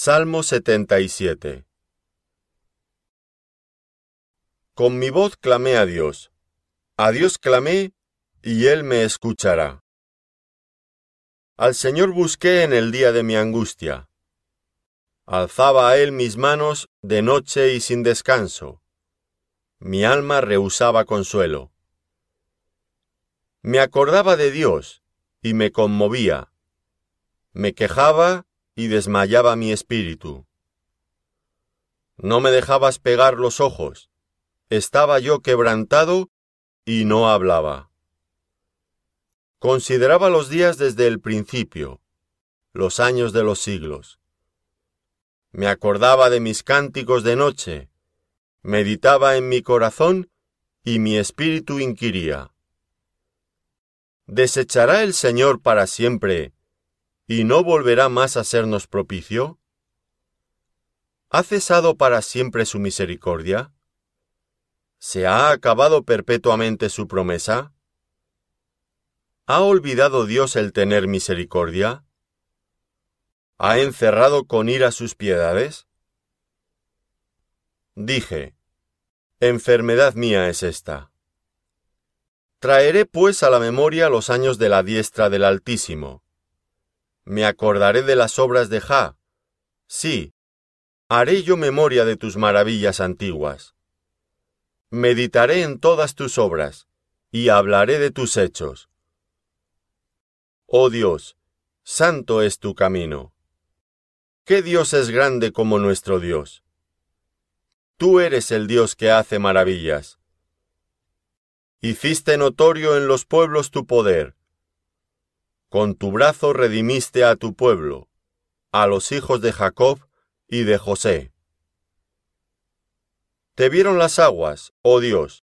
Salmo 77 Con mi voz clamé a Dios. A Dios clamé, y Él me escuchará. Al Señor busqué en el día de mi angustia. Alzaba a Él mis manos de noche y sin descanso. Mi alma rehusaba consuelo. Me acordaba de Dios, y me conmovía. Me quejaba y desmayaba mi espíritu. No me dejabas pegar los ojos, estaba yo quebrantado y no hablaba. Consideraba los días desde el principio, los años de los siglos. Me acordaba de mis cánticos de noche, meditaba en mi corazón y mi espíritu inquiría. ¿Desechará el Señor para siempre y no volverá más a sernos propicio? ¿Ha cesado para siempre su misericordia? ¿Se ha acabado perpetuamente su promesa? ¿Ha olvidado Dios el tener misericordia? ¿Ha encerrado con ira sus piedades? Dije, enfermedad mía es esta. Traeré pues a la memoria los años de la diestra del Altísimo me acordaré de las obras de Ja. Sí, haré yo memoria de tus maravillas antiguas. Meditaré en todas tus obras, y hablaré de tus hechos. Oh Dios, santo es tu camino. ¿Qué Dios es grande como nuestro Dios? Tú eres el Dios que hace maravillas. Hiciste notorio en los pueblos tu poder con tu brazo redimiste a tu pueblo, a los hijos de Jacob y de José. Te vieron las aguas, oh Dios,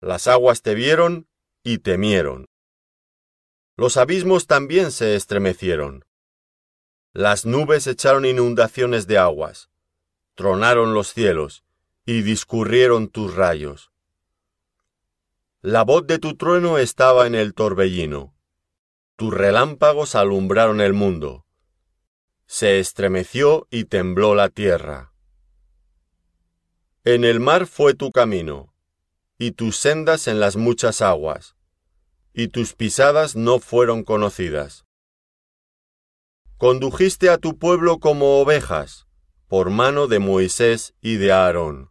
las aguas te vieron y temieron. Los abismos también se estremecieron. Las nubes echaron inundaciones de aguas, tronaron los cielos y discurrieron tus rayos. La voz de tu trueno estaba en el torbellino tus relámpagos alumbraron el mundo. Se estremeció y tembló la tierra. En el mar fue tu camino, y tus sendas en las muchas aguas, y tus pisadas no fueron conocidas. Condujiste a tu pueblo como ovejas, por mano de Moisés y de Aarón.